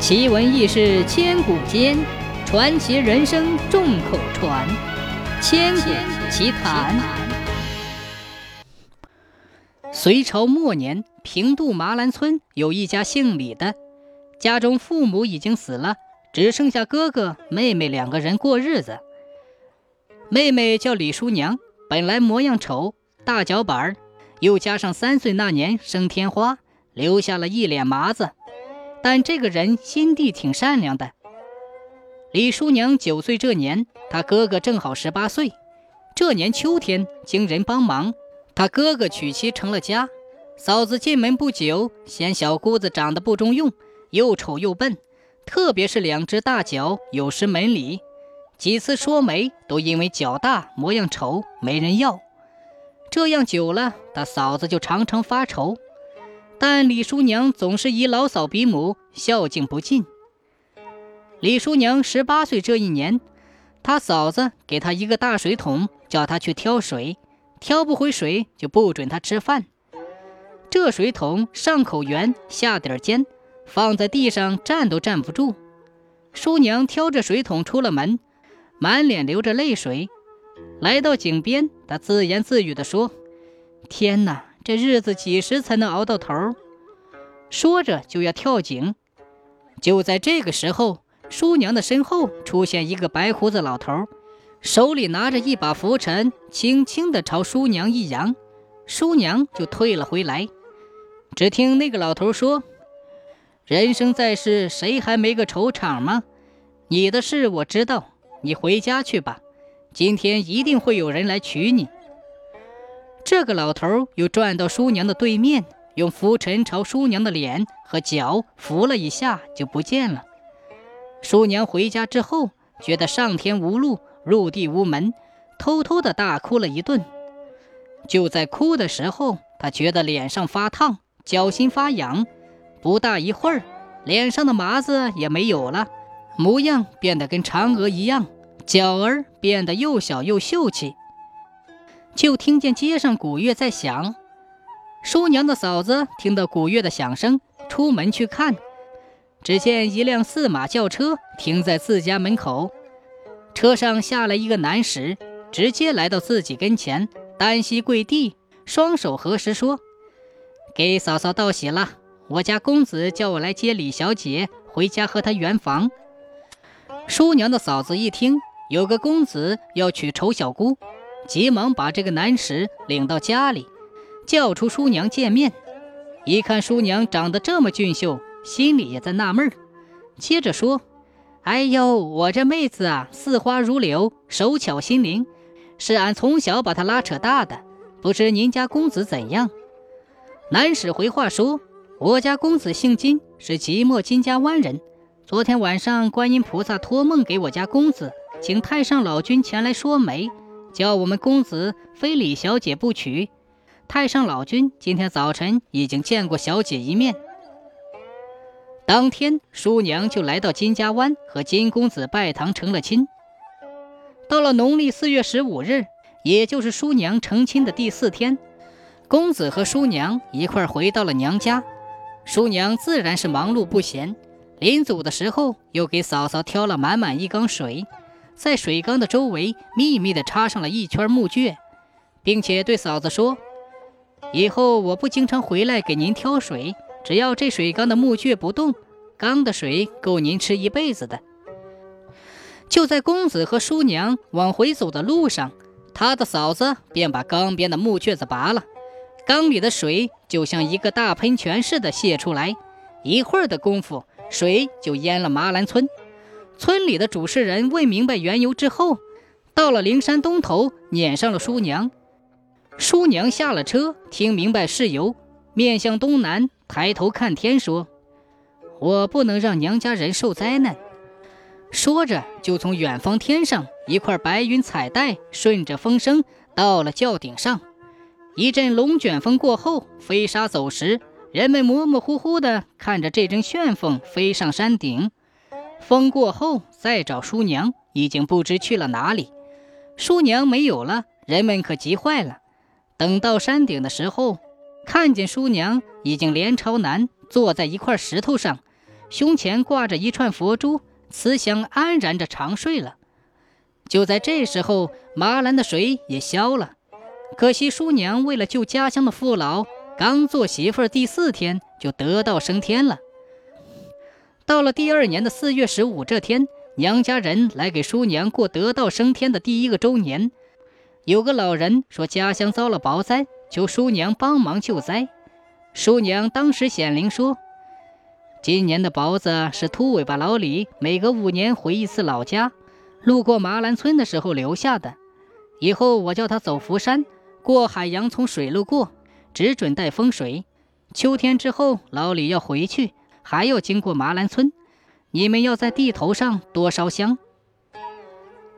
奇闻异事千古间，传奇人生众口传。千古奇谈。隋朝末年，平度麻兰村有一家姓李的，家中父母已经死了，只剩下哥哥妹妹两个人过日子。妹妹叫李叔娘，本来模样丑，大脚板儿，又加上三岁那年生天花，留下了一脸麻子。但这个人心地挺善良的。李叔娘九岁这年，他哥哥正好十八岁。这年秋天，经人帮忙，他哥哥娶妻成了家。嫂子进门不久，嫌小姑子长得不中用，又丑又笨，特别是两只大脚，有失门礼。几次说媒，都因为脚大模样丑，没人要。这样久了，他嫂子就常常发愁。但李叔娘总是以老嫂比母，孝敬不尽。李叔娘十八岁这一年，他嫂子给她一个大水桶，叫她去挑水，挑不回水就不准她吃饭。这水桶上口圆，下底尖，放在地上站都站不住。叔娘挑着水桶出了门，满脸流着泪水，来到井边，她自言自语地说：“天哪！”这日子几时才能熬到头？说着就要跳井。就在这个时候，叔娘的身后出现一个白胡子老头，手里拿着一把拂尘，轻轻地朝叔娘一扬，叔娘就退了回来。只听那个老头说：“人生在世，谁还没个愁场吗？你的事我知道，你回家去吧。今天一定会有人来娶你。”这个老头又转到叔娘的对面，用拂尘朝叔娘的脸和脚拂了一下，就不见了。叔娘回家之后，觉得上天无路，入地无门，偷偷的大哭了一顿。就在哭的时候，她觉得脸上发烫，脚心发痒。不大一会儿，脸上的麻子也没有了，模样变得跟嫦娥一样，脚儿变得又小又秀气。就听见街上鼓乐在响，叔娘的嫂子听到鼓乐的响声，出门去看，只见一辆四马轿车停在自家门口，车上下来一个男使，直接来到自己跟前，单膝跪地，双手合十说：“给嫂嫂道喜了，我家公子叫我来接李小姐回家和她圆房。”叔娘的嫂子一听，有个公子要娶丑小姑。急忙把这个男使领到家里，叫出叔娘见面。一看叔娘长得这么俊秀，心里也在纳闷儿。接着说：“哎呦，我这妹子啊，似花如柳，手巧心灵，是俺从小把她拉扯大的。不知您家公子怎样？”男使回话说：“我家公子姓金，是即墨金家湾人。昨天晚上，观音菩萨托梦给我家公子，请太上老君前来说媒。”叫我们公子非李小姐不娶。太上老君今天早晨已经见过小姐一面。当天，叔娘就来到金家湾和金公子拜堂成了亲。到了农历四月十五日，也就是叔娘成亲的第四天，公子和叔娘一块回到了娘家。叔娘自然是忙碌不闲，临走的时候又给嫂嫂挑了满满一缸水。在水缸的周围秘密地插上了一圈木屑，并且对嫂子说：“以后我不经常回来给您挑水，只要这水缸的木屑不动，缸的水够您吃一辈子的。”就在公子和叔娘往回走的路上，他的嫂子便把缸边的木屑子拔了，缸里的水就像一个大喷泉似的泄出来，一会儿的功夫，水就淹了麻兰村。村里的主事人问明白缘由之后，到了灵山东头，撵上了叔娘。叔娘下了车，听明白事由，面向东南，抬头看天，说：“我不能让娘家人受灾难。”说着，就从远方天上一块白云彩带，顺着风声到了轿顶上。一阵龙卷风过后，飞沙走石，人们模模糊糊地看着这阵旋风飞上山顶。风过后，再找叔娘，已经不知去了哪里。叔娘没有了，人们可急坏了。等到山顶的时候，看见叔娘已经脸朝南坐在一块石头上，胸前挂着一串佛珠，慈祥安然着长睡了。就在这时候，麻兰的水也消了。可惜叔娘为了救家乡的父老，刚做媳妇第四天就得道升天了。到了第二年的四月十五这天，娘家人来给叔娘过得道升天的第一个周年。有个老人说家乡遭了雹灾，求叔娘帮忙救灾。叔娘当时显灵说：“今年的雹子是秃尾巴老李每隔五年回一次老家。”路过麻兰村的时候留下的，以后我叫他走福山，过海洋从水路过，只准带风水。秋天之后，老李要回去，还要经过麻兰村，你们要在地头上多烧香。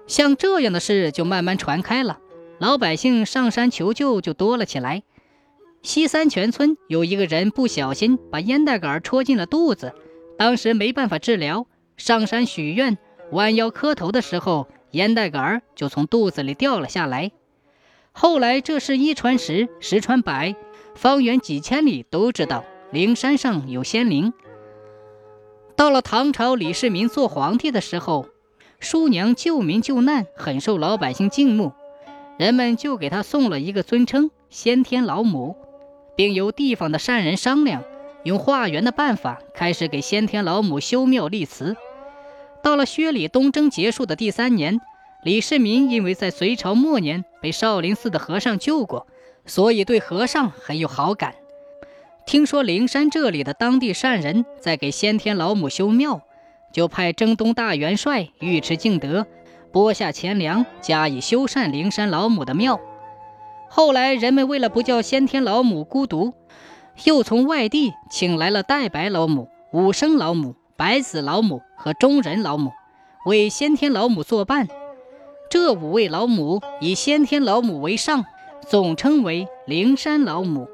像这样的事就慢慢传开了，老百姓上山求救就多了起来。西三泉村有一个人不小心把烟袋杆戳进了肚子，当时没办法治疗，上山许愿。弯腰磕头的时候，烟袋杆就从肚子里掉了下来。后来这事一传十，十传百，方圆几千里都知道灵山上有仙灵。到了唐朝李世民做皇帝的时候，叔娘救民救难，很受老百姓敬慕，人们就给他送了一个尊称“先天老母”，并由地方的善人商量，用化缘的办法，开始给先天老母修庙立祠。到了薛礼东征结束的第三年，李世民因为在隋朝末年被少林寺的和尚救过，所以对和尚很有好感。听说灵山这里的当地善人在给先天老母修庙，就派征东大元帅尉迟敬德拨下钱粮，加以修缮灵山老母的庙。后来人们为了不叫先天老母孤独，又从外地请来了戴白老母、武生老母。白子老母和中人老母为先天老母作伴，这五位老母以先天老母为上，总称为灵山老母。